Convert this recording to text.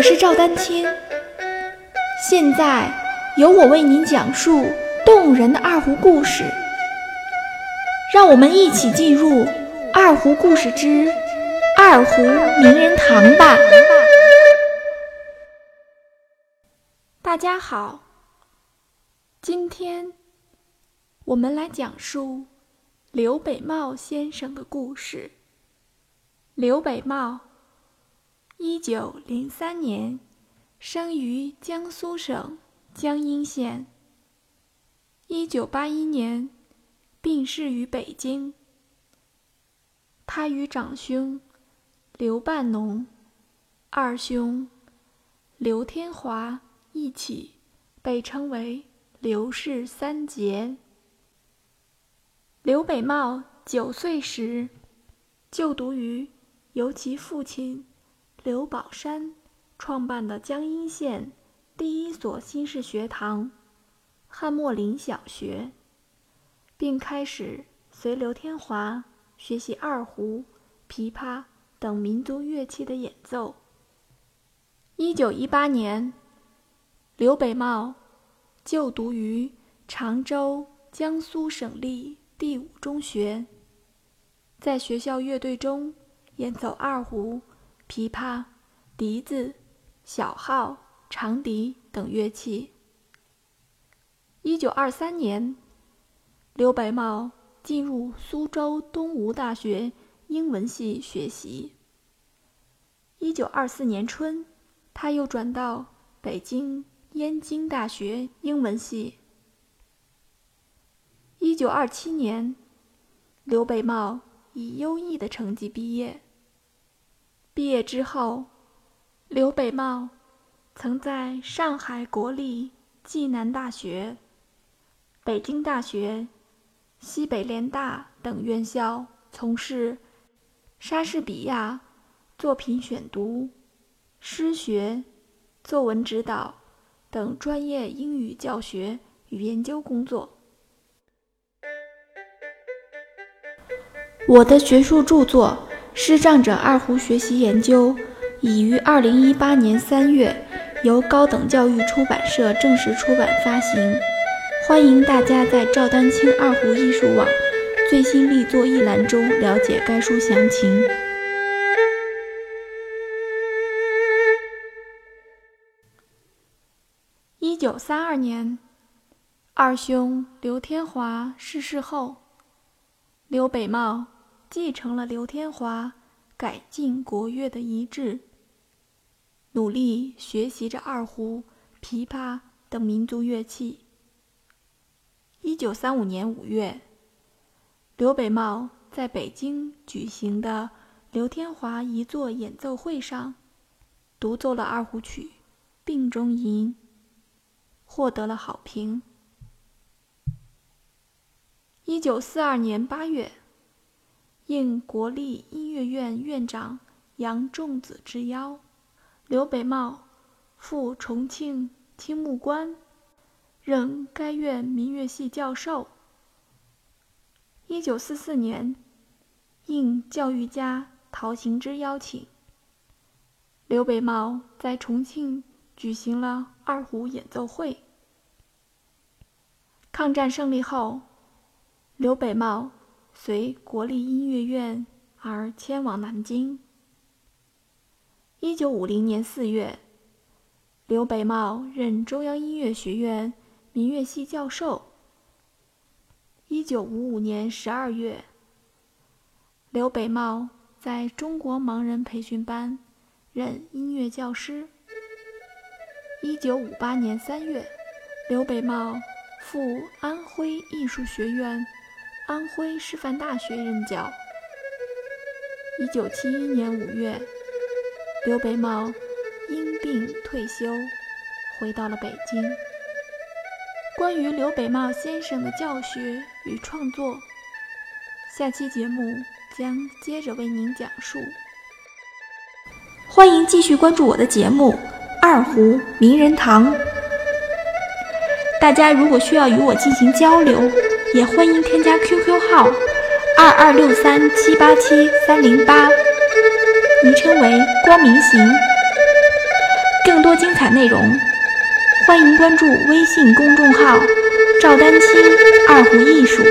我是赵丹青，现在由我为您讲述动人的二胡故事。让我们一起进入《二胡故事之二胡名人堂》吧。大家好，今天我们来讲述刘北茂先生的故事。刘北茂。一九零三年，生于江苏省江阴县。一九八一年，病逝于北京。他与长兄刘半农、二兄刘天华一起被称为“刘氏三杰”。刘北茂九岁时就读于由其父亲。刘宝山创办的江阴县第一所新式学堂——汉墨林小学，并开始随刘天华学习二胡、琵琶等民族乐器的演奏。一九一八年，刘北茂就读于常州江苏省立第五中学，在学校乐队中演奏二胡。琵琶、笛子、小号、长笛等乐器。一九二三年，刘北茂进入苏州东吴大学英文系学习。一九二四年春，他又转到北京燕京大学英文系。一九二七年，刘北茂以优异的成绩毕业。毕业之后，刘北茂曾在上海国立暨南大学、北京大学、西北联大等院校从事莎士比亚作品选读、诗学、作文指导等专业英语教学与研究工作。我的学术著作。施仗者二胡学习研究已于二零一八年三月由高等教育出版社正式出版发行，欢迎大家在赵丹青二胡艺术网最新力作一栏中了解该书详情。一九三二年，二兄刘天华逝世后，刘北茂。继承了刘天华改进国乐的遗志，努力学习着二胡、琵琶等民族乐器。一九三五年五月，刘北茂在北京举行的刘天华遗作演奏会上，独奏了二胡曲《病中吟》，获得了好评。一九四二年八月。应国立音乐院院长杨仲子之邀，刘北茂赴重庆青木关，任该院民乐系教授。一九四四年，应教育家陶行知邀请，刘北茂在重庆举行了二胡演奏会。抗战胜利后，刘北茂。随国立音乐院而迁往南京。一九五零年四月，刘北茂任中央音乐学院民乐系教授。一九五五年十二月，刘北茂在中国盲人培训班任音乐教师。一九五八年三月，刘北茂赴安徽艺术学院。安徽师范大学任教。一九七一年五月，刘北茂因病退休，回到了北京。关于刘北茂先生的教学与创作，下期节目将接着为您讲述。欢迎继续关注我的节目《二胡名人堂》。大家如果需要与我进行交流，也欢迎添加 QQ 号二二六三七八七三零八，昵称为光明行。更多精彩内容，欢迎关注微信公众号“赵丹青二胡艺术”。